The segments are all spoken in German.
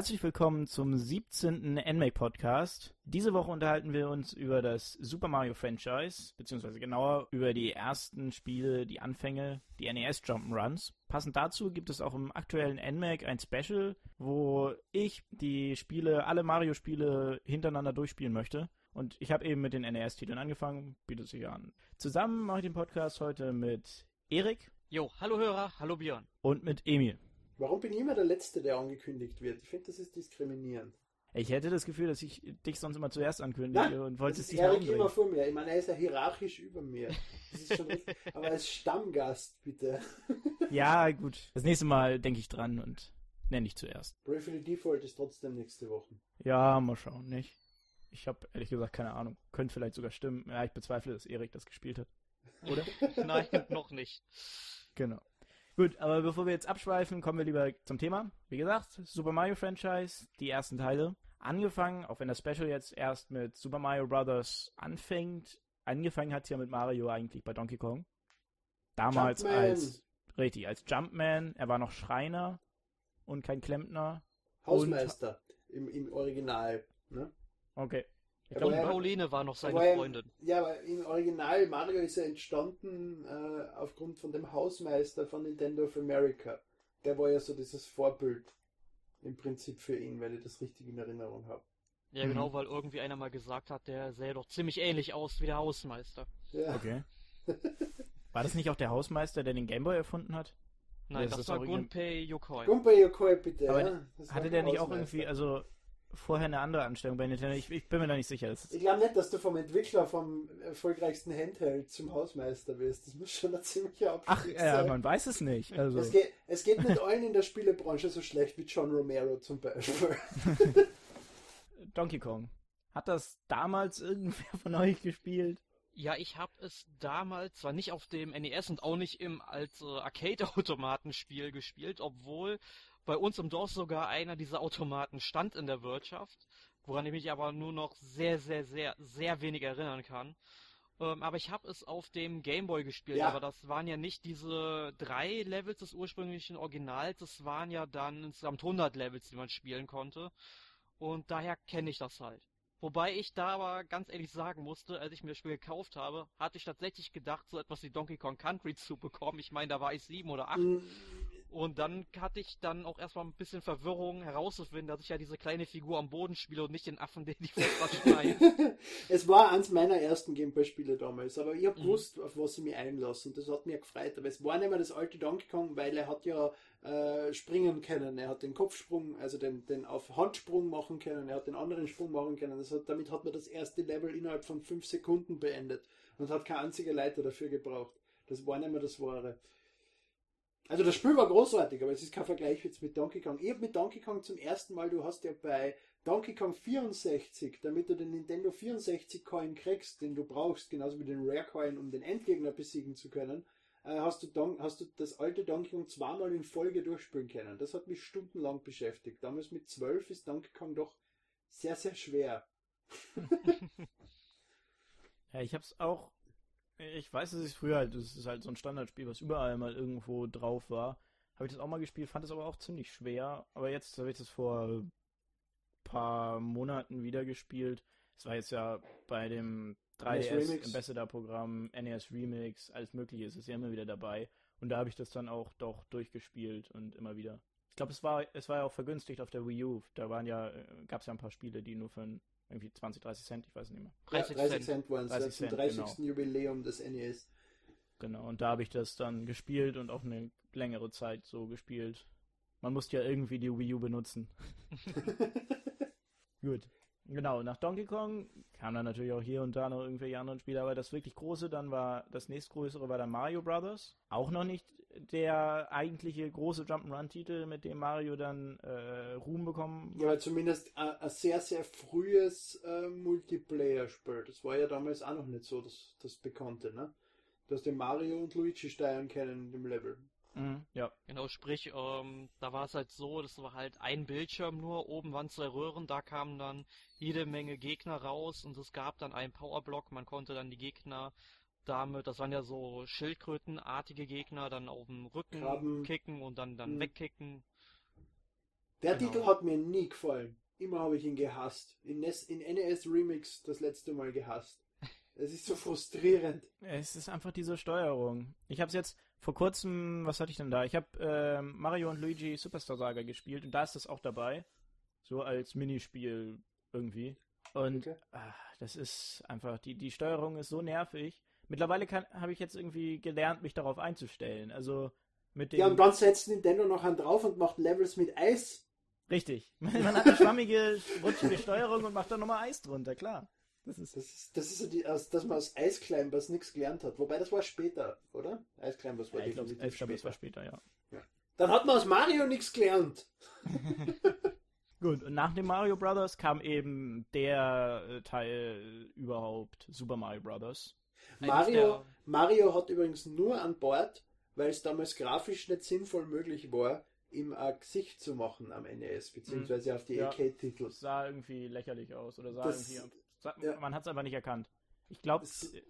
Herzlich willkommen zum 17. NMAC Podcast. Diese Woche unterhalten wir uns über das Super Mario Franchise, beziehungsweise genauer über die ersten Spiele, die Anfänge, die NES Jump'n'Runs. Passend dazu gibt es auch im aktuellen NMAC ein Special, wo ich die Spiele, alle Mario-Spiele hintereinander durchspielen möchte. Und ich habe eben mit den NES-Titeln angefangen, bietet sich an. Zusammen mache ich den Podcast heute mit Erik. Jo, hallo Hörer, hallo Björn. Und mit Emil. Warum bin ich immer der Letzte, der angekündigt wird? Ich finde, das ist diskriminierend. Ich hätte das Gefühl, dass ich dich sonst immer zuerst ankündige Nein, und wollte es dich Erik immer vor mir. Ich meine, er ist ja hierarchisch über mir. Das ist schon richtig. Aber als Stammgast, bitte. Ja, gut. Das nächste Mal denke ich dran und nenne dich zuerst. Bravely Default ist trotzdem nächste Woche. Ja, mal schauen, nicht? Ich habe ehrlich gesagt keine Ahnung. Könnte vielleicht sogar stimmen. Ja, ich bezweifle, dass Erik das gespielt hat. Oder? Nein, noch nicht. Genau. Gut, aber bevor wir jetzt abschweifen, kommen wir lieber zum Thema. Wie gesagt, Super Mario Franchise, die ersten Teile. Angefangen, auch wenn das Special jetzt erst mit Super Mario Bros. anfängt, angefangen hat es ja mit Mario eigentlich bei Donkey Kong. Damals Jumpman. als, richtig, als Jumpman. Er war noch Schreiner und kein Klempner. Hausmeister im, im Original. Ne? Okay. Ich glaube, er- Pauline war noch seine ähm, Freundin. Ja, aber im Original Mario ist er entstanden äh, aufgrund von dem Hausmeister von Nintendo of America. Der war ja so dieses Vorbild im Prinzip für ihn, wenn ich das richtig in Erinnerung habe. Ja, Mhm. genau, weil irgendwie einer mal gesagt hat, der sähe doch ziemlich ähnlich aus wie der Hausmeister. Ja. okay. War das nicht auch der Hausmeister, der den Gameboy erfunden hat? Nein, Das das, ist war Gunpei Yokoi. Gunpei Yokoi, bitte. Aber ja. Hatte der nicht auch irgendwie, also vorher eine andere Anstellung bei Nintendo? Ich, ich bin mir da nicht sicher. Das Ich glaube nicht, dass du vom Entwickler vom erfolgreichsten Handheld zum Hausmeister wirst. Das muss schon ein ziemlicher Ach, Abstieg ja, sein. man weiß es nicht. Also, Es geht, es geht nicht allen in der Spielebranche so schlecht wie John Romero zum Beispiel. Donkey Kong. Hat das damals irgendwer von euch gespielt? Ja, ich habe es damals zwar nicht auf dem NES und auch nicht im als äh, Arcade-Automatenspiel gespielt, obwohl bei uns im Dorf sogar einer dieser Automaten stand in der Wirtschaft, woran ich mich aber nur noch sehr, sehr, sehr, sehr wenig erinnern kann. Ähm, aber ich habe es auf dem Gameboy gespielt, Ja. aber das waren ja nicht diese drei Levels des ursprünglichen Originals, das waren ja dann insgesamt 100 Levels, die man spielen konnte. Und daher kenne ich das halt. Wobei ich da aber ganz ehrlich sagen musste, als ich mir das Spiel gekauft habe, hatte ich tatsächlich gedacht, so etwas wie Donkey Kong Country zu bekommen. Ich meine, da war ich sieben oder acht. Und dann hatte ich dann auch erstmal ein bisschen Verwirrung herauszufinden, dass ich ja diese kleine Figur am Boden spiele und nicht den Affen, den die Vorfahrt schneidet. es war eins meiner ersten Gameboy-Spiele damals, aber ich habe Mhm. gewusst, auf was ich mich einlasse und das hat mich gefreut. Aber es war nicht mehr das alte Donkey Kong, weil er hat ja äh, springen können. Er hat den Kopfsprung, also den, den auf Handsprung machen können, er hat den anderen Sprung machen können. Das hat, damit hat man das erste Level innerhalb von fünf Sekunden beendet und hat kein einziger Leiter dafür gebraucht. Das war nicht mehr das Wahre. Also das Spiel war großartig, aber es ist kein Vergleich jetzt mit Donkey Kong. Ich habe mit Donkey Kong zum ersten Mal, du hast ja bei Donkey Kong 64, damit du den Nintendo 64 Coin kriegst, den du brauchst, genauso wie den Rare Coin, um den Endgegner besiegen zu können, äh, hast, du Don hast du das alte Donkey Kong zweimal in Folge durchspielen können. Das hat mich stundenlang beschäftigt. Damals mit 12 ist Donkey Kong doch sehr, sehr schwer. Ja, ich hab's auch. Ich weiß, dass ich früher halt, das ist halt so ein Standardspiel, was überall mal irgendwo drauf war. Habe ich das auch mal gespielt, fand es aber auch ziemlich schwer. Aber jetzt habe ich das vor ein paar Monaten wieder gespielt. Es war jetzt ja bei dem NES 3DS Remix. Ambassador-Programm, NES Remix, alles mögliche ist es ja immer wieder dabei. Und da habe ich das dann auch doch durchgespielt und immer wieder. Ich glaube, es war, es war ja auch vergünstigt auf der Wii U. Da waren ja, gab es ja ein paar Spiele, die nur für ein, irgendwie 20, 30 Cent, ich weiß nicht mehr. 30 ja, 30 Cent. Waren es. 30 Das zum Cent, 30. genau. Jubiläum des NES. Genau, und da habe ich das dann gespielt und auch eine längere Zeit so gespielt. Man musste ja irgendwie die Wii U benutzen. Gut. Genau, nach Donkey Kong kamen dann natürlich auch hier und da noch irgendwelche anderen Spiele, aber das wirklich große dann war, das nächstgrößere war dann Mario Brothers. Auch noch nicht der eigentliche große Jump'n'Run-Titel, mit dem Mario dann äh, Ruhm bekommen Ja, aber zumindest ein, ein sehr, sehr frühes äh, Multiplayer-Spiel. Das war ja damals auch noch nicht so das, das Bekannte, ne? Du hast den Mario und Luigi steuern können in dem Level. Mhm, ja. Genau, sprich, ähm, da war es halt so, das war halt ein Bildschirm nur, oben waren zwei Röhren, da kamen dann jede Menge Gegner raus und es gab dann einen Powerblock, man konnte dann die Gegner damit, das waren ja so Schildkrötenartige Gegner, dann auf dem Rücken Krabben. kicken und dann, dann Mhm. wegkicken. Der Genau. Titel hat mir nie gefallen. Immer habe ich ihn gehasst. In, NES, in NES Remix das letzte Mal gehasst. Es ist so frustrierend. Es ist einfach diese Steuerung. Ich habe es jetzt vor kurzem, was hatte ich denn da? Ich habe ähm, Mario und Luigi Superstar Saga gespielt und da ist das auch dabei. So als Minispiel irgendwie. Und Okay. ah, das ist einfach, die, die Steuerung ist so nervig. Mittlerweile habe ich jetzt irgendwie gelernt, mich darauf einzustellen. Also mit dem. Ja, und dann setzt Nintendo noch einen drauf und macht Levels mit Eis. Richtig. Man hat eine schwammige, rutschige Steuerung und macht da nochmal Eis drunter, klar. Das ist. Das ist, das ist so die, aus, dass man aus Eisclimbers nichts gelernt hat. Wobei das war später, oder? Eisclimbers war Ja, ich glaube, definitiv ich glaub, das war später. später, ja. Dann hat man aus Mario nichts gelernt. Gut, und nach dem Mario Brothers kam eben der äh, Teil überhaupt, Super Mario Brothers. Mario, Mario hat übrigens nur an Bord, weil es damals grafisch nicht sinnvoll möglich war, ihm ein Gesicht zu machen am NES, beziehungsweise auf die Ja. Arcade-Titel. Das sah irgendwie lächerlich aus oder sah Das- irgendwie. Sah, ja. Man hat es einfach nicht erkannt. Ich glaube,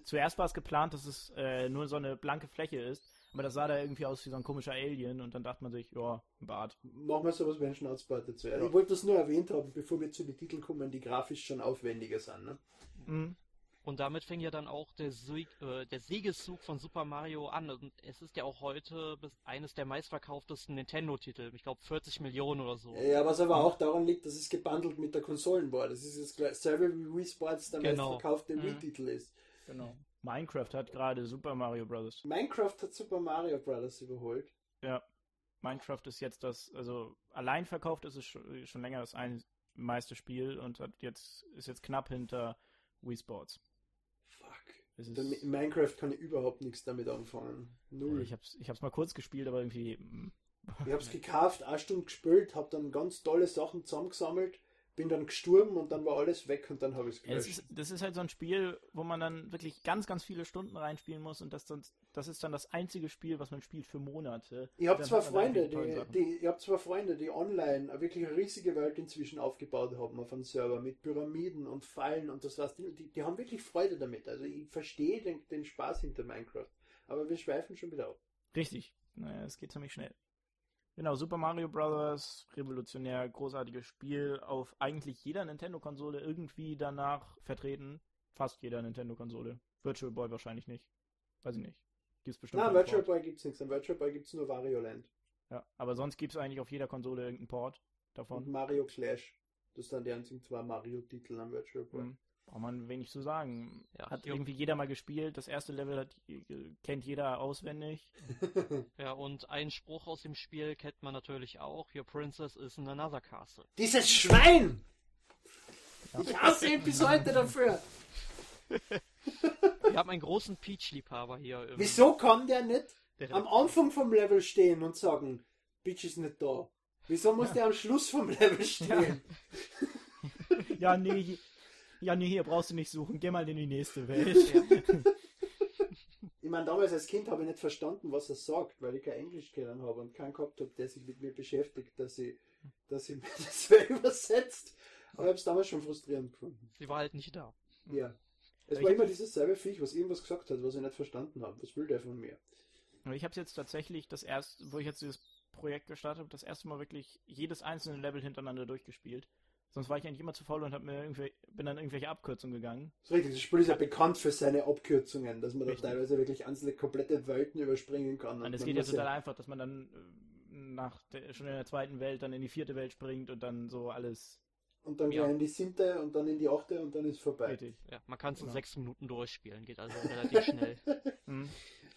zuerst war es geplant, dass es äh, nur so eine blanke Fläche ist, aber das sah da irgendwie aus wie so ein komischer Alien und dann dachte man sich, ja, ein Bart. Machen wir sowas wie ein Schnauzbart dazu. Ja. Ich wollte das nur erwähnt haben, bevor wir zu den Titeln kommen, die grafisch schon aufwendiger sind. Ne? Mhm. Und damit fing ja dann auch der, Sieg, äh, der Siegeszug von Super Mario an. Und es ist ja auch heute eines der meistverkauftesten Nintendo-Titel. Ich glaube 40 Millionen oder so. Ja, was aber auch daran liegt, dass es gebundelt mit der Konsolen war. Das ist jetzt gleich selber wie Wii Sports der Genau. meistverkaufte Mhm. Wii-Titel ist. Genau. Minecraft hat gerade Super Mario Brothers. Minecraft hat Super Mario Bros. überholt. Ja. Minecraft ist jetzt das, also allein verkauft ist es schon, schon länger das ein meiste Spiel und hat jetzt, ist jetzt knapp hinter Wii Sports. Fuck. Minecraft kann ich überhaupt nichts damit anfangen. Null. ich hab's, ich hab's mal kurz gespielt, aber irgendwie. mm, Ich hab's gekauft, eine Stunde gespielt, hab dann ganz tolle Sachen zusammengesammelt, bin dann gestorben und dann war alles weg und dann habe ich es Ja, das, ist, das ist halt so ein Spiel, wo man dann wirklich ganz, ganz viele Stunden reinspielen muss und das, dann, das ist dann das einzige Spiel, was man spielt für Monate. Ich habe Dann zwar Freunde, die die, Sachen. die, ich hab zwar Freunde, die online eine wirklich eine riesige Welt inzwischen aufgebaut haben auf einem Server mit Pyramiden und Fallen und das was. Die, die, haben wirklich Freude damit. Also ich verstehe den, den Spaß hinter Minecraft. Aber wir schweifen schon wieder auf. Richtig. Naja, es geht ziemlich schnell. Genau, Super Mario Bros. revolutionär, großartiges Spiel, auf eigentlich jeder Nintendo-Konsole irgendwie danach vertreten. Fast jeder Nintendo-Konsole. Virtual Boy wahrscheinlich nicht. Weiß ich nicht. Gibt's bestimmt. Na, Virtual Port. Boy gibt's nichts. An Virtual Boy gibt's nur Wario Land Ja, aber sonst gibt's eigentlich auf jeder Konsole irgendeinen Port und davon. Mario Clash. Das sind die einzigen zwei Mario-Titel am Virtual Boy. Mhm. Braucht man wenig zu sagen. Ja, hat irgendwie jeder mal gespielt. Das erste Level hat, kennt jeder auswendig. Ja, und einen Spruch aus dem Spiel kennt man natürlich auch. Your princess is in another castle. Dieses Schwein! Ja. Ich hasse ihn bis heute dafür. Wir haben einen großen Peach-Liebhaber hier. Im, Wieso kann der nicht der am Anfang vom Level stehen und sagen, Bitch ist nicht da? Wieso muss der am Schluss vom Level stehen? Ja, nee, ja, nee, hier brauchst du nicht suchen. Geh mal in die nächste Welt. Ich meine, damals als Kind habe ich nicht verstanden, was er sagt, weil ich kein Englisch kennen habe und keinen gehabt habe, der sich mit mir beschäftigt, dass ich, dass ich mir das so übersetzt. Aber ich habe es damals schon frustrierend gefunden. Sie war halt nicht da. Ja. Es Aber war ich- immer dieses selbe Viech, was irgendwas gesagt hat, was ich nicht verstanden habe. Was will der von mir? Aber ich habe jetzt tatsächlich das erste, wo ich jetzt dieses Projekt gestartet habe, das erste Mal wirklich jedes einzelne Level hintereinander durchgespielt. Sonst war ich eigentlich immer zu faul und hab mir irgendwie, bin dann irgendwelche Abkürzungen gegangen. Das ist richtig, das Spiel ist ja bekannt für seine Abkürzungen, dass man da teilweise wirklich einzelne komplette Welten überspringen kann. Und es geht ja total einfach, dass man dann äh, nach der, schon in der zweiten Welt dann in die vierte Welt springt und dann so alles Und dann Ja. in die siebte und dann in die achte und dann ist vorbei. richtig. Ja, man kann es in Genau. sechs Minuten durchspielen, geht also relativ schnell. Hm.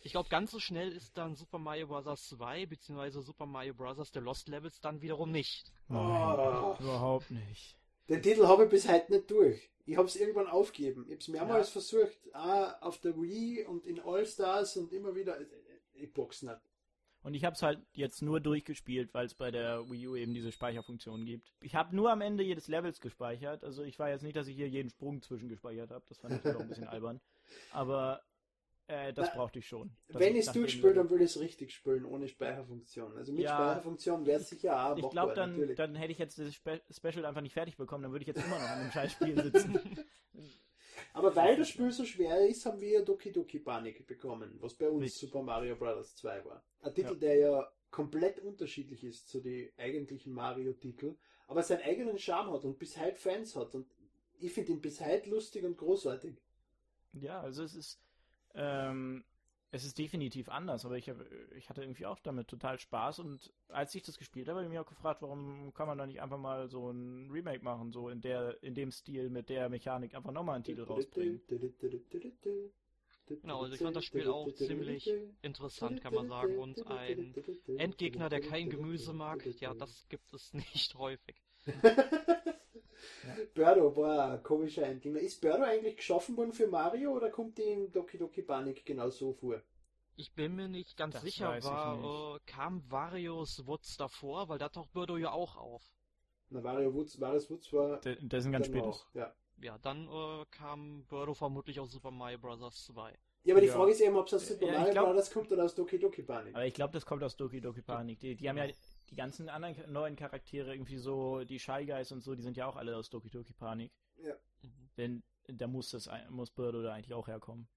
Ich glaube, ganz so schnell ist dann Super Mario Bros. 2 bzw. Super Mario Bros. The Lost Levels dann wiederum nicht. Oh. Überhaupt nicht. Den Titel habe ich bis heute nicht durch. Ich habe es irgendwann aufgegeben. Ich habe es mehrmals versucht, auch auf der Wii und in All-Stars und immer wieder. Ich box nicht. Und ich habe es halt jetzt nur durchgespielt, weil es bei der Wii U eben diese Speicherfunktion gibt. Ich habe nur am Ende jedes Levels gespeichert. Also ich war jetzt nicht, dass ich hier jeden Sprung zwischengespeichert habe. Das fand ich auch ein bisschen albern. Aber äh, das Na, brauchte ich schon. Wenn ich es Level- dann will ich es richtig spielen, ohne Speicherfunktion. Also mit Ja. Speicherfunktion wäre es sicher auch Ich glaube, dann, natürlich. dann hätte ich jetzt das Spe Special einfach nicht fertig bekommen. Dann würde ich jetzt immer noch an dem Scheißspiel sitzen. Aber weil das Spiel so schwer ist, haben wir Doki Doki Panic bekommen, was bei uns Richtig. Super Mario Bros. 2 war. Ein Titel, Ja. der ja komplett unterschiedlich ist zu den eigentlichen Mario-Titel, aber seinen eigenen Charme hat und bis heute Fans hat. Und ich finde ihn bis heute lustig und großartig. Ja, also es ist, ähm, es ist definitiv anders, aber ich, hab, ich hatte irgendwie auch damit total Spaß und als ich das gespielt habe, habe ich mich auch gefragt, warum kann man da nicht einfach mal so ein Remake machen, so in der, in dem Stil, mit der Mechanik einfach nochmal einen Titel rausbringen. Genau, also ich fand das Spiel auch ziemlich interessant, kann man sagen. Und ein Endgegner, der kein Gemüse mag, ja, das gibt es nicht häufig. Birdo war ein komischer Endgegner. Ist Birdo eigentlich geschaffen worden für Mario oder kommt die in Doki Doki Panic genau so vor? Ich bin mir nicht ganz Das sicher, war, äh, kam Varios Woods davor, weil da taucht Birdo ja auch auf. Na, Mario Woods, Marius Woods war Der- Das ist ein ganz spätes. Ja. Ja, dann äh, kam Birdo vermutlich aus Super Mario Bros. 2. ja, aber die Ja. Frage ist eben, ob es aus Super Ja, Mario glaub- Bros. kommt oder aus Doki Doki Panic. Aber ich glaube, das kommt aus Doki Doki Panic. Die, die haben ja die ganzen anderen neuen Charaktere, irgendwie so, die Shy Guys und so, die sind ja auch alle aus Doki Doki Panik. Mhm. Denn da muss das, muss Birdo da eigentlich auch herkommen.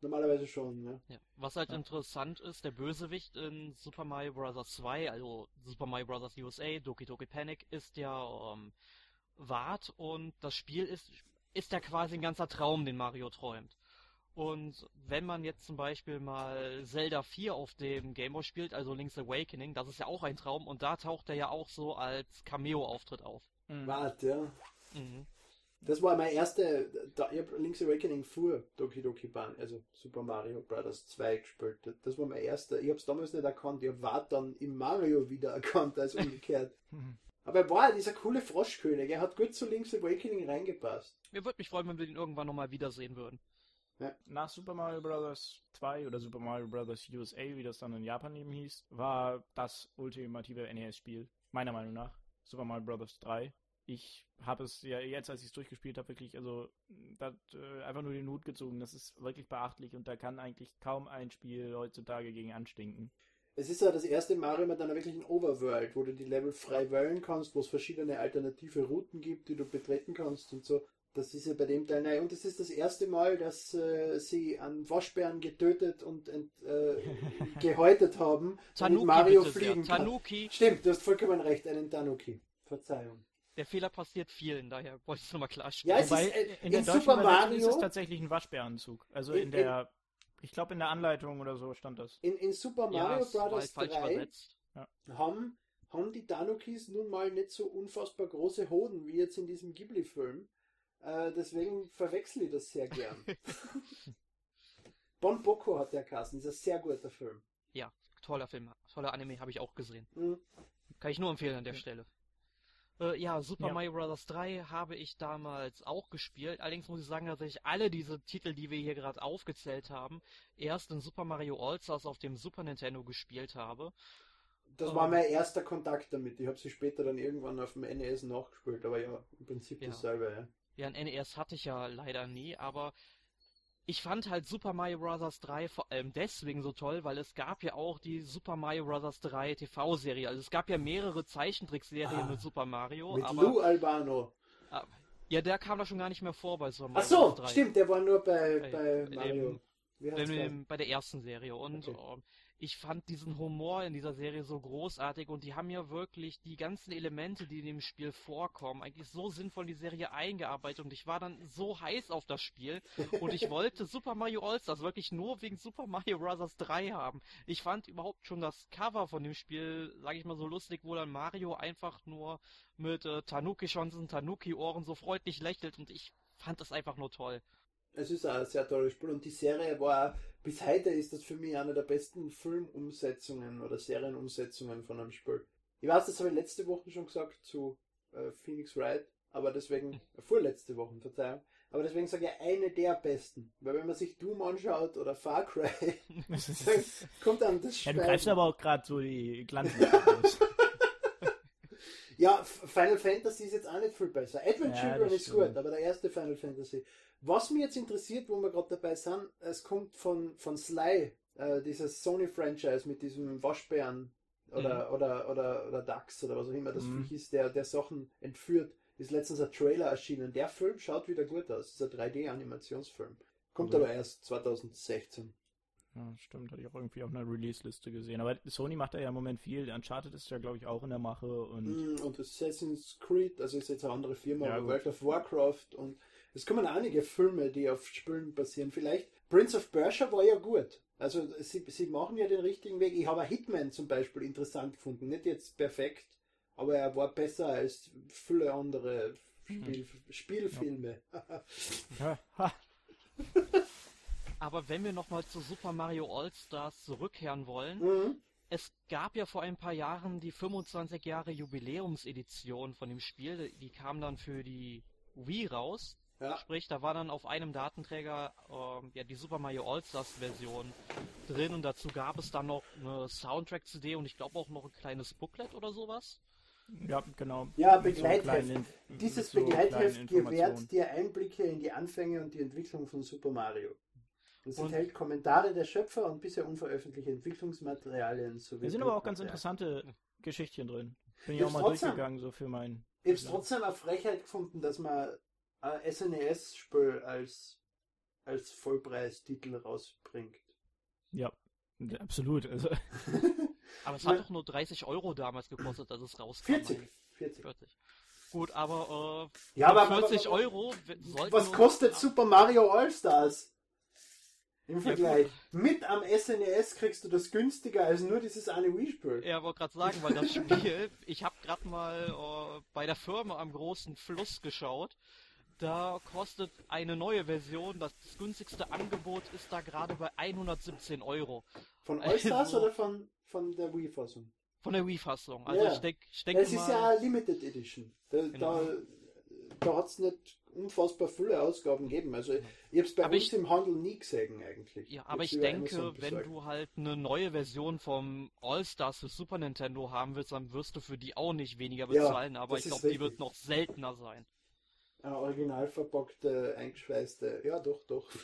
Normalerweise schon, ja. Ja. Was halt Ja. interessant ist, der Bösewicht in Super Mario Bros. 2, also Super Mario Bros. USA, Doki Doki Panic, ist ja ähm, Wart und das Spiel ist, ist ja quasi ein ganzer Traum, den Mario träumt. Und wenn man jetzt zum Beispiel mal Zelda 4 auf dem Game Boy spielt, also Link's Awakening, das ist ja auch ein Traum und da taucht er ja auch so als Cameo-Auftritt auf. Mhm. Warte, ja. Mhm. Das war mein erster, da, ich hab Link's Awakening vor Doki Doki Panic, also Super Mario Bros. 2 gespielt. Das war mein erster. Ich hab's damals nicht erkannt. Ich war dann im Mario wieder erkannt, als umgekehrt. Mhm. Aber er war dieser coole Froschkönig. Er hat gut zu Link's Awakening reingepasst. Mir würde mich freuen, wenn wir ihn irgendwann nochmal wiedersehen würden. Nach Super Mario Bros. 2 oder Super Mario Bros. USA, wie das dann in Japan eben hieß, war das ultimative NES-Spiel, meiner Meinung nach. Super Mario Bros. 3. Ich habe es ja jetzt, als ich es durchgespielt habe, wirklich, also das, äh, einfach nur den Hut gezogen. Das ist wirklich beachtlich und da kann eigentlich kaum ein Spiel heutzutage gegen anstinken. Es ist ja das erste Mario mit einer wirklichen Overworld, wo du die Level frei wählen kannst, wo es verschiedene alternative Routen gibt, die du betreten kannst und so. Das ist ja bei dem Teil neu. Und es ist das erste Mal, dass äh, sie einen Waschbären getötet und ent, äh, gehäutet haben, Tanuki Mario bitte sehr. fliegen kann. Tanuki, Stimmt, du hast vollkommen recht, einen Tanuki. Verzeihung. der Fehler passiert vielen, daher wollte ich es nochmal klarstellen. Ja, es Wobei, ist, äh, in der in deutschen Super Übersetzung ist Mario- es tatsächlich ein Waschbärenanzug. Also In- in der, ich glaube in der Anleitung oder so stand das. In, Super ja, Mario halt Bros. falsch 3 übersetzt. haben, haben die Tanukis nun mal nicht so unfassbar große Hoden wie jetzt in diesem Ghibli-Film. Äh, deswegen verwechsel ich das sehr gern. Bon Boko hat der Kassen, ist ein sehr guter Film. Toller Film, toller Anime, habe ich auch gesehen. Mhm. Kann ich nur empfehlen an der Stelle. Äh, ja, Super Ja. Mario Bros. 3 habe ich damals auch gespielt. Allerdings muss ich sagen, dass ich alle diese Titel, die wir hier gerade aufgezählt haben, erst in Super Mario All-Stars auf dem Super Nintendo gespielt habe. Das Oh. war mein erster Kontakt damit. Ich habe sie später dann irgendwann auf dem NES nachgespielt, aber ja, im Prinzip Ja. dasselbe. Ja. Ja, ein NES hatte ich ja leider nie, aber ich fand halt Super Mario Bros. 3 vor allem deswegen so toll, weil es gab ja auch die Super Mario Bros. 3 TV-Serie. Also es gab ja mehrere Zeichentrickserien Ah, mit Super Mario, Mit aber Lou Albano. ja, der kam da schon gar nicht mehr vor bei Super Ach Mario so, Bros. 3. stimmt, der war nur bei, Bei- bei Mario. bei, dem, bei der ersten Serie. Und Okay. ähm, ich fand diesen Humor in dieser Serie so großartig und die haben ja wirklich die ganzen Elemente, die in dem Spiel vorkommen, eigentlich so sinnvoll in die Serie eingearbeitet und ich war dann so heiß auf das Spiel und ich wollte Super Mario All-Stars wirklich nur wegen Super Mario Bros. 3 haben. Ich fand überhaupt schon das Cover von dem Spiel, sage ich mal so lustig, wo dann Mario einfach nur mit äh, Tanuki-Chancen, Tanuki-Ohren so freundlich lächelt und ich fand das einfach nur toll. Es ist auch ein sehr tolles Spiel und die Serie war, bis heute ist das für mich eine der besten Filmumsetzungen oder Serienumsetzungen von einem Spiel. Ich weiß, das habe ich letzte Woche schon gesagt zu äh, Phoenix Wright, aber deswegen, äh, vorletzte Woche, Verzeihung, aber deswegen sage ich eine der besten, weil wenn man sich Doom anschaut oder Far Cry, dann kommt dann das Ja, du greifst aber auch gerade so die aus. Ja, Final Fantasy ist jetzt auch nicht viel besser. Advent Ja, Children ist stimmt. gut, aber der erste Final Fantasy. Was mich jetzt interessiert, wo wir gerade dabei sind, es kommt von, von Sly, äh, dieses Sony-Franchise mit diesem Waschbären oder, oder, oder, oder Dax oder was auch immer das Mhm. Viech ist, der, der Sachen entführt. ist letztens ein Trailer erschienen. Der Film schaut wieder gut aus. Das ist ein 3D-Animationsfilm. Kommt Also- aber erst 2016. Ja, stimmt, hatte ich auch irgendwie auf einer Release-Liste gesehen. Aber Sony macht da ja im Moment viel. Uncharted ist ja, glaube ich, auch in der Mache und Mm, Und Assassin's Creed, also ist jetzt eine andere Firma, Ja, aber. World of Warcraft und es kommen einige Filme, die auf Spielen basieren. Vielleicht Prince of Persia war ja gut. Also sie, sie machen ja den richtigen Weg. Ich habe Hitman zum Beispiel interessant gefunden. Nicht jetzt perfekt, aber er war besser als viele andere Spiel, Spielfilme. ja, Aber wenn wir nochmal zu Super Mario All-Stars zurückkehren wollen, mhm. es gab ja vor ein paar Jahren die 25 Jahre Jubiläumsedition von dem Spiel, die kam dann für die Wii raus. Ja. Sprich, da war dann auf einem Datenträger ähm, ja die Super Mario All-Stars Version drin und dazu gab es dann noch eine Soundtrack-CD und ich glaube auch noch ein kleines Booklet oder sowas. ja, genau. Ja, so Begleitheft. kleinen- Dieses so Begleitheft gewährt dir Einblicke in die Anfänge und die Entwicklung von Super Mario. Es Und- enthält Kommentare der Schöpfer und bisher unveröffentlichte Entwicklungsmaterialien sowie Da sind aber auch ganz interessante Geschichtchen drin. Bin ich Ja, auch mal trotzdem. durchgegangen, so für mein. Ich habe es trotzdem eine Frechheit gefunden, dass man ein SNES-Spiel als, als Vollpreistitel rausbringt. Ja, absolut. Also, Aber es hat doch nur 30 Euro damals gekostet, als es rauskam. 40. meine ich. 40. 40. Gut, aber äh, Ja, aber, 40 aber, aber Euro was kostet Super Mario All-Stars? Im Vergleich. Mit am SNES kriegst du das günstiger als nur dieses eine Wii-Spiel. Ja, wollte gerade sagen, weil das Spiel, ich habe gerade mal äh, bei der Firma am großen Fluss geschaut. Da kostet eine neue Version, das günstigste Angebot ist da gerade bei 117 Euro. Von All-Stars Also- oder von, von der Wii-Fassung? Von der Wii-Fassung. Also Ja. ich denke ich denke Es ist ja Limited Edition. Da, Genau. da, da hat es nicht unfassbar viele Ausgaben gegeben. Also ich habe es bei Aber uns ich- im Handel nie gesehen eigentlich. Ja, aber Jetzt ich denke, wenn du halt eine neue Version vom All-Stars für Super Nintendo haben willst, dann wirst du für die auch nicht weniger Ja, bezahlen, aber das ich glaube, die wird noch seltener sein. Eine original verpackte, eingeschweißte. Ja, doch, doch.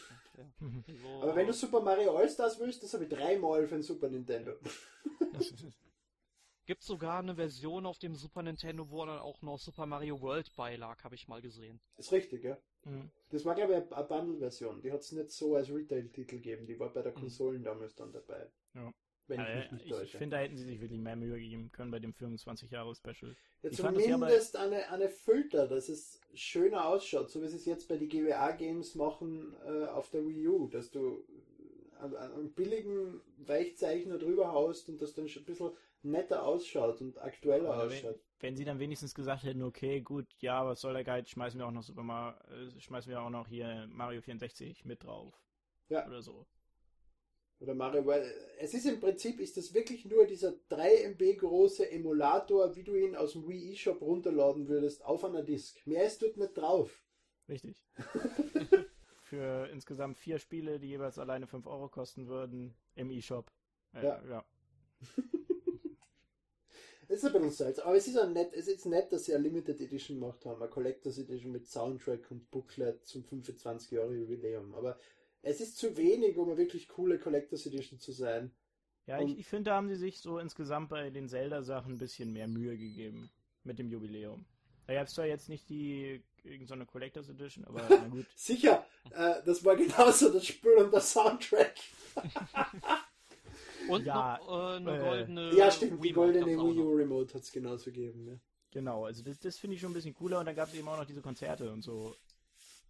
So, Aber wenn du Super Mario All-Stars willst, das habe ich dreimal für den Super Nintendo. Gibt sogar eine Version auf dem Super Nintendo, wo dann auch noch Super Mario World beilag, habe ich mal gesehen. Ist richtig, ja. Mhm. Das war, glaube ich, eine Bundle-Version. Die hat es nicht so als Retail-Titel gegeben. Die war bei der Mhm. Konsolen damals dann dabei. Ja. Wenn ich Äh, mich nicht ich finde, da hätten sie sich wirklich mehr Mühe gegeben können bei dem 25-Jahre-Special. Ja, ich zumindest eine, eine Filter, dass es schöner ausschaut, so wie sie es jetzt bei den GWA-Games machen äh, auf der Wii U, dass du einen, billigen Weichzeichner drüber haust und das dann schon ein bisschen netter ausschaut und aktueller Oder ausschaut. wenn, wenn sie dann wenigstens gesagt hätten, okay, gut, ja, was soll der Geiz, schmeißen wir auch noch Super Mario, äh, schmeißen wir auch noch hier Mario 64 mit drauf. Ja. Oder so. Oder Mario, weil es ist im Prinzip, ist das wirklich nur dieser 3 MB große Emulator, wie du ihn aus dem Wii eShop runterladen würdest, auf einer Disk. Mehr ist dort nicht drauf. Richtig. Für insgesamt vier Spiele, die jeweils alleine 5 Euro kosten würden, im E-Shop. Äh, Ja. ja. Ist ein bisschen seltsam, aber es ist auch nett, es ist nett, dass sie eine Limited Edition gemacht haben, eine Collectors Edition mit Soundtrack und Booklet zum 25 Jahre Jubiläum. Aber es ist zu wenig, um eine wirklich coole Collectors Edition zu sein. Ja, Und- ich, ich finde, da haben sie sich so insgesamt bei den Zelda-Sachen ein bisschen mehr Mühe gegeben mit dem Jubiläum. Da gab es zwar jetzt nicht die irgendeine Collectors Edition, aber na gut. Sicher, äh, das war genauso das Spiel und der Soundtrack. Und Ja, noch äh, eine äh, goldene ja, stimmt, die goldene Wii U. Remote hat es genauso gegeben. Ja. Genau, also das, das finde ich schon ein bisschen cooler und dann gab es eben auch noch diese Konzerte und so,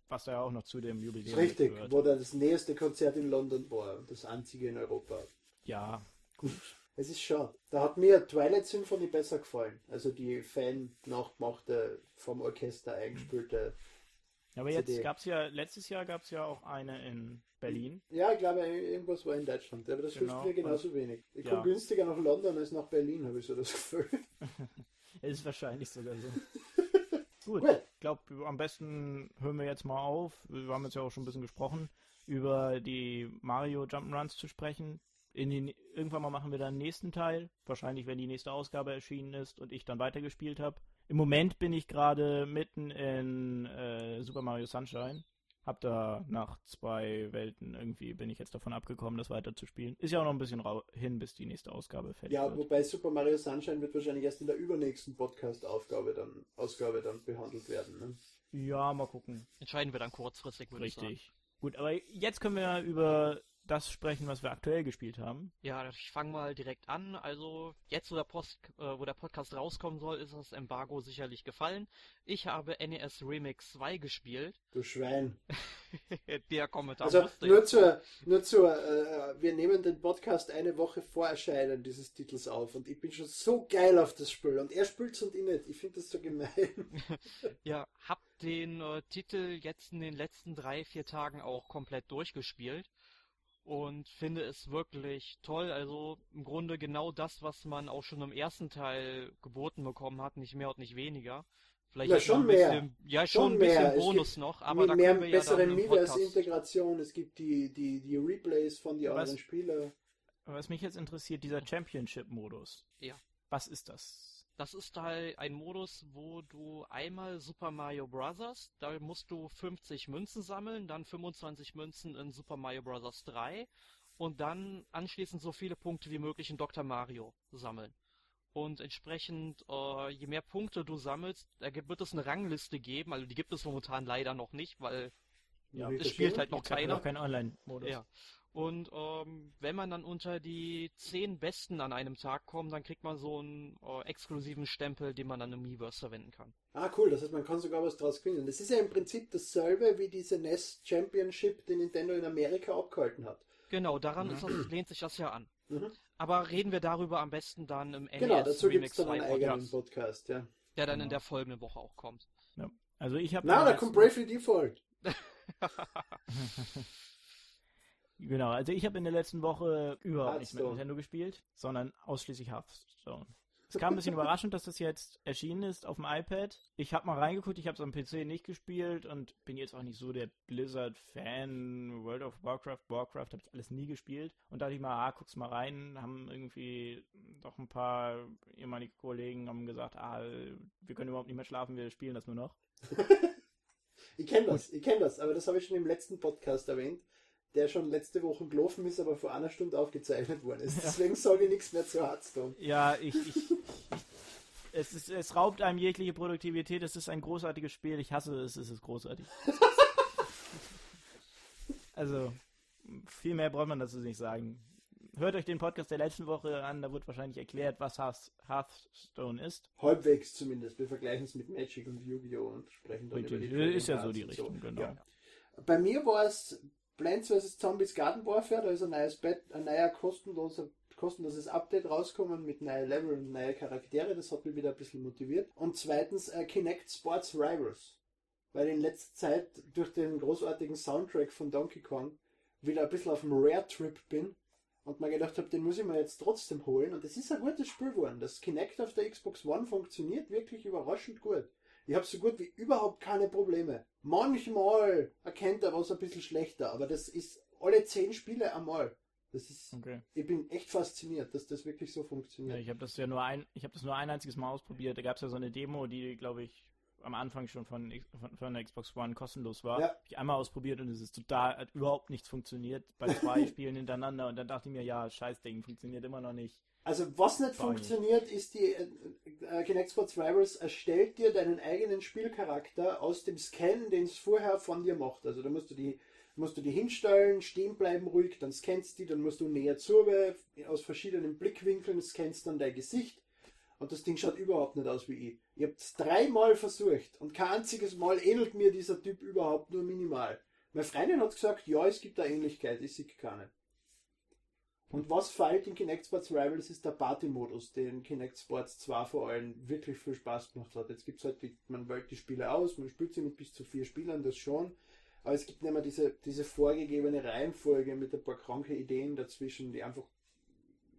was da ja auch noch zu dem Jubiläum Richtig, gehört. wo da das nächste Konzert in London war, und das einzige in Europa. Ja, gut. Es ist schade. Da hat mir Twilight Symphony besser gefallen. Also die Fan nachgemachte, vom Orchester eingespielte. Aber jetzt CD. gab es ja, letztes Jahr gab es ja auch eine in Berlin. Ja, ich glaube, irgendwas war in Deutschland. Aber das Genau. hilft mir genauso wenig. Ich Ja. komme günstiger nach London als nach Berlin, habe ich so das Gefühl. Ist wahrscheinlich sogar so. Gut, Gut. ich glaube, am besten hören wir jetzt mal auf. Wir haben jetzt ja auch schon ein bisschen gesprochen, über die Mario Jump'n'Runs zu sprechen. In den, irgendwann mal machen wir dann den nächsten Teil. Wahrscheinlich, wenn die nächste Ausgabe erschienen ist und ich dann weitergespielt habe. Im Moment bin ich gerade mitten in äh, Super Mario Sunshine. hab da nach zwei Welten irgendwie bin ich jetzt davon abgekommen, das weiterzuspielen. Ist ja auch noch ein bisschen hin, bis die nächste Ausgabe fertig ja, wird. Ja, wobei Super Mario Sunshine wird wahrscheinlich erst in der übernächsten Podcast-Aufgabe dann, Ausgabe dann behandelt werden. Ne? Ja, mal gucken. Entscheiden wir dann kurzfristig, würde ich sagen. Richtig. Gut, aber jetzt können wir über das sprechen, was wir aktuell gespielt haben. Ja, ich fange mal direkt an. Also jetzt, wo der, Post, äh, wo der Podcast rauskommen soll, ist das Embargo sicherlich gefallen. Ich habe NES Remix 2 gespielt. Du Schwein. der Kommentar also nur zur, nur zur, äh, wir nehmen den Podcast eine Woche vor Erscheinen dieses Titels auf und ich bin schon so geil auf das Spiel und er spielt's und ich nicht. Ich finde das so gemein. ja, hab den äh, Titel jetzt in den letzten drei, vier Tagen auch komplett durchgespielt und finde es wirklich toll. Also im Grunde genau das, was man auch schon im ersten Teil geboten bekommen hat, nicht mehr und nicht weniger. Vielleicht ja, schon mehr. Bisschen, ja, schon, schon ein bisschen mehr. Bonus noch, aber da mehr können wir bessere ja dann Miiverse-Integration, es gibt die, die, die Replays von den anderen Spielern. Was mich jetzt interessiert, dieser Championship-Modus. Ja. Was ist das? Das ist halt ein Modus, wo du einmal Super Mario Bros. Da musst du 50 Münzen sammeln, dann 25 Münzen in Super Mario Bros. 3 und dann anschließend so viele Punkte wie möglich in Dr. Mario sammeln. Und entsprechend, äh, je mehr Punkte du sammelst, da wird es eine Rangliste geben. Also die gibt es momentan leider noch nicht, weil ja, es spielt halt noch keiner. Noch kein Online-Modus. Ja. Und ähm, wenn man dann unter die zehn Besten an einem Tag kommt, dann kriegt man so einen äh, exklusiven Stempel, den man dann im Miiverse verwenden kann. Ah, cool. Das heißt, man kann sogar was draus gewinnen. Das ist ja im Prinzip dasselbe wie diese NES Championship, die Nintendo in Amerika abgehalten hat. Genau, daran mhm. das, lehnt sich das ja an. Mhm. Aber reden wir darüber am besten dann im NES Genau, dazu gibt es dann einen eigenen Podcast, ja. Der dann genau. in der folgenden Woche auch kommt. Ja. Also ich habe. Na, da kommt Bravely Default. Genau, also ich habe in der letzten Woche überhaupt nicht mit Nintendo gespielt, sondern ausschließlich Hearthstone. Es kam ein bisschen überraschend, dass das jetzt erschienen ist auf dem iPad. Ich habe mal reingeguckt, ich habe es am PC nicht gespielt und bin jetzt auch nicht so der Blizzard-Fan. World of Warcraft, Warcraft habe ich alles nie gespielt. Und dachte ich mal, ah, guck's mal rein. Haben irgendwie doch ein paar ehemalige Kollegen haben gesagt, ah, wir können überhaupt nicht mehr schlafen, wir spielen das nur noch. ich kenne das, ich kenne das, aber das habe ich schon im letzten Podcast erwähnt der schon letzte Woche gelaufen ist, aber vor einer Stunde aufgezeichnet worden ist. Deswegen sage ich nichts mehr zu Hearthstone. Ja, ich, ich, ich es, ist, es raubt einem jegliche Produktivität. Es ist ein großartiges Spiel. Ich hasse es. Es ist großartig. also, viel mehr braucht man dazu nicht sagen. Hört euch den Podcast der letzten Woche an. Da wird wahrscheinlich erklärt, was Hearthstone ist. Halbwegs zumindest. Wir vergleichen es mit Magic und Yu-Gi-Oh! und sprechen dann Richtig. über die Ist ja so die Richtung, so. genau. Ja. Bei mir war es Plants vs. Zombies Garden Warfare, da ist ein neues Bett, ein neuer kostenloser kostenloses Update rauskommen mit neuen Level und neuen Charaktere. Das hat mich wieder ein bisschen motiviert. Und zweitens äh, Kinect Sports Rivals. Weil in letzter Zeit durch den großartigen Soundtrack von Donkey Kong wieder ein bisschen auf dem Rare-Trip bin und mir gedacht habe, den muss ich mir jetzt trotzdem holen. Und es ist ein gutes Spiel geworden. Das Kinect auf der Xbox One funktioniert wirklich überraschend gut. Ich habe so gut wie überhaupt keine Probleme. Manchmal erkennt er was ein bisschen schlechter, aber das ist alle zehn Spiele einmal. Das ist, okay. ich bin echt fasziniert, dass das wirklich so funktioniert. Ja, ich habe das ja nur ein, ich habe das nur ein einziges Mal ausprobiert. Da gab es ja so eine Demo, die, glaube ich, am Anfang schon von, von, von, der Xbox One kostenlos war. Ja. Hab ich einmal ausprobiert und es ist total, hat überhaupt nichts funktioniert bei zwei Spielen hintereinander und dann dachte ich mir, ja, scheiß Ding, funktioniert immer noch nicht. Also was nicht War funktioniert, nicht. ist die äh, äh, Kinect Sports Rivals erstellt dir deinen eigenen Spielcharakter aus dem Scan, den es vorher von dir macht. Also da musst du die musst du die hinstellen, stehen bleiben ruhig, dann scannst die, dann musst du näher zu, aus verschiedenen Blickwinkeln scannst dann dein Gesicht und das Ding schaut überhaupt nicht aus wie ich. Ich habe es dreimal versucht und kein einziges Mal ähnelt mir dieser Typ überhaupt nur minimal. Meine Freundin hat gesagt, ja, es gibt da Ähnlichkeit, ich sehe keine. Und was fehlt in Kinect Sports Rivals ist der Party-Modus, den Kinect Sports 2 vor allem wirklich viel Spaß gemacht hat. Jetzt gibt es halt, die, man wählt die Spiele aus, man spielt sie mit bis zu vier Spielern, das schon. Aber es gibt nicht mehr diese, diese vorgegebene Reihenfolge mit ein paar kranke Ideen dazwischen, die einfach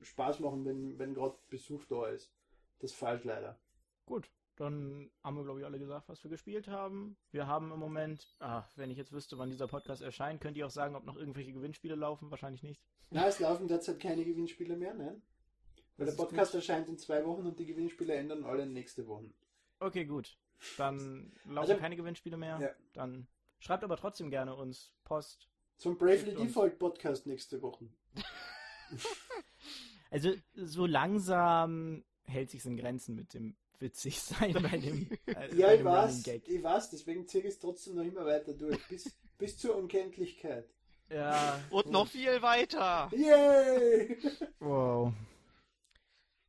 Spaß machen, wenn, wenn gerade Besuch da ist. Das fehlt leider. Gut, dann haben wir, glaube ich, alle gesagt, was wir gespielt haben. Wir haben im Moment, ah, wenn ich jetzt wüsste, wann dieser Podcast erscheint, könnt ihr auch sagen, ob noch irgendwelche Gewinnspiele laufen? Wahrscheinlich nicht. Na, es laufen derzeit keine Gewinnspiele mehr, nein. Weil das der Podcast erscheint in zwei Wochen und die Gewinnspiele ändern alle nächste Woche. Okay, gut. Dann laufen also, keine Gewinnspiele mehr. Ja. Dann Schreibt aber trotzdem gerne uns Post. Zum Bravely. Default Podcast nächste Woche. Also so langsam hält sich's in Grenzen mit dem witzig sein bei dem, äh, Ja, bei ich weiß, ich weiß, deswegen ziehe ich es trotzdem noch immer weiter durch. Bis, bis zur Unkenntlichkeit. Ja, Und noch viel weiter. Yay! wow.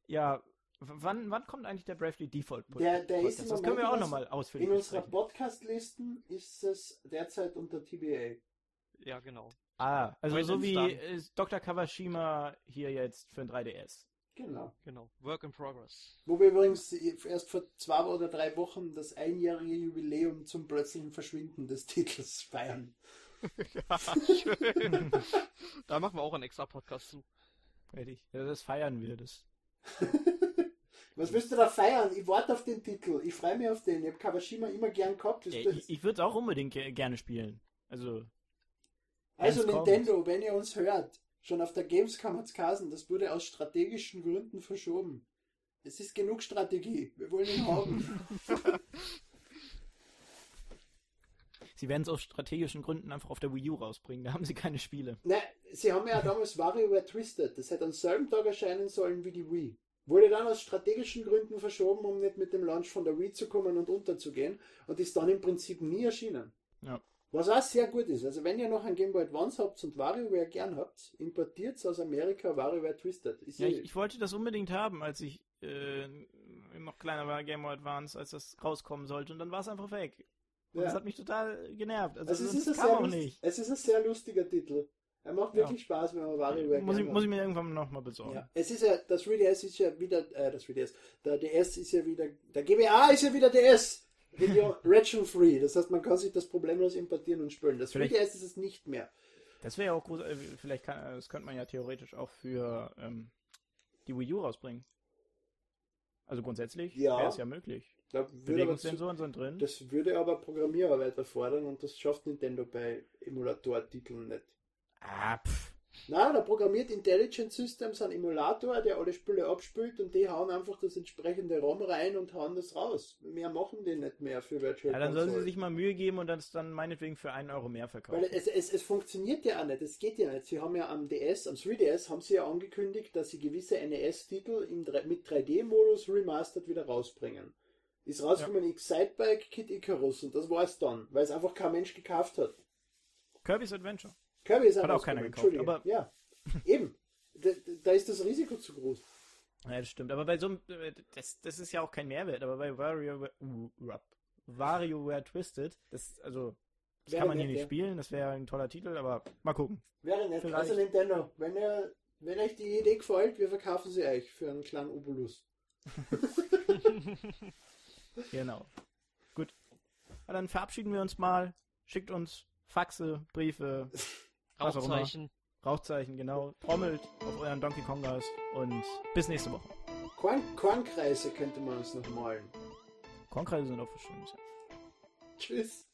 Ja, wann, wann kommt eigentlich der Bravely Default Pod- Der- der ist Podcast? im Das können wir auch nochmal ausführlich In unserer. Podcast-Listen ist es derzeit unter TBA. Ja, genau. Ah, also When so wie äh, Dr. Kawashima hier jetzt für ein 3DS. Genau. Genau. Work in progress. Wo wir übrigens erst vor zwei oder drei Wochen das einjährige Jubiläum zum plötzlichen Verschwinden des Titels feiern. ja, schön. da machen wir auch einen extra Podcast zu. Fertig. Ja, das feiern wir. Das. Was willst du da feiern? Ich warte auf den Titel. Ich freue mich auf den. Ich habe Kawashima immer gern gehabt. Ja, ich ich würde es auch unbedingt ge gerne spielen. Also, also wenn's kommt. Nintendo, wenn ihr uns hört, schon auf der Gamescom hat's geheißen, das wurde aus strategischen Gründen verschoben. Es ist genug Strategie. Wir wollen ihn haben. sie werden es aus strategischen Gründen einfach auf der Wii U rausbringen. Da haben sie keine Spiele. Ne, sie haben ja damals WarioWare Twisted. Das hätte am selben Tag erscheinen sollen wie die Wii. Wurde dann aus strategischen Gründen verschoben, um nicht mit dem Launch von der Wii zu kommen und unterzugehen. Und ist dann im Prinzip nie erschienen. Ja. Was auch sehr gut ist. Also wenn ihr noch ein Game Boy Advance habt und WarioWare gern habt, importiert aus Amerika WarioWare Twisted. Ist Ja, ich, ich wollte das unbedingt haben, als ich äh, noch kleiner war, Game Boy Advance, als das rauskommen sollte. Und dann war es einfach weg. Und Ja. das hat mich total genervt. Also, also es, das ist kam auch nicht. es ist ein sehr lustiger Titel. Er macht Ja. wirklich Spaß, wenn man WarioWare Muss ich, muss ich mir irgendwann nochmal besorgen. Ja, es ist ja, das 3DS ist ja wieder, äh, das 3DS, der DS ist ja wieder, der GBA ist ja wieder DS. Region- Region Free. Das heißt, man kann sich das problemlos importieren und spielen. Das Vielleicht- 3DS ist es nicht mehr. Das wäre ja auch groß. Äh, vielleicht kann, das könnte man ja theoretisch auch für ähm, die Wii U rausbringen. Also grundsätzlich Ja. wäre es ja möglich. Da würde aber zu, Bewegungssensoren sind drin. das würde aber Programmierarbeit erfordern und das schafft Nintendo bei Emulator-Titeln nicht. ah, pff. Nein, da programmiert Intelligent Systems einen Emulator, der alle Spiele abspielt und die hauen einfach das entsprechende ROM rein und hauen das raus. Mehr machen die nicht mehr für Virtual Ja, dann sollen sie sich mal Mühe geben und das dann meinetwegen für einen Euro mehr verkaufen. Weil es, es, es funktioniert ja auch nicht, es geht ja nicht. Sie haben ja am DS, am 3DS haben sie ja angekündigt, dass sie gewisse NES-Titel mit 3D-Modus remastered wieder rausbringen. Ist rausgekommen Excitebike, Kid Icarus und das war es dann, weil es einfach kein Mensch gekauft hat. Kirby's Adventure. Kirby ist Hat auch keiner gekauft, aber- ja, eben. Da, da ist das Risiko zu groß. Ja, das stimmt. Aber bei so einem, äh, das, das ist ja auch kein Mehrwert, aber bei WarioWare. WarioWare Twisted, das, also, das Wäre kann man hier nett, nicht ja. spielen, das wäre ein toller Titel, aber mal gucken. Wäre nett. Vielleicht. Also Nintendo, wenn, ihr, wenn euch die Idee gefällt, wir verkaufen sie euch für einen kleinen Obolus. Genau. Gut. Na, dann verabschieden wir uns mal. Schickt uns Faxe, Briefe. Rauchzeichen. Rauchzeichen, genau. Trommelt auf euren Donkey Kongas und bis nächste Woche. Korn, Kornkreise könnte man uns noch malen. Kornkreise sind auch für Schönes. Tschüss.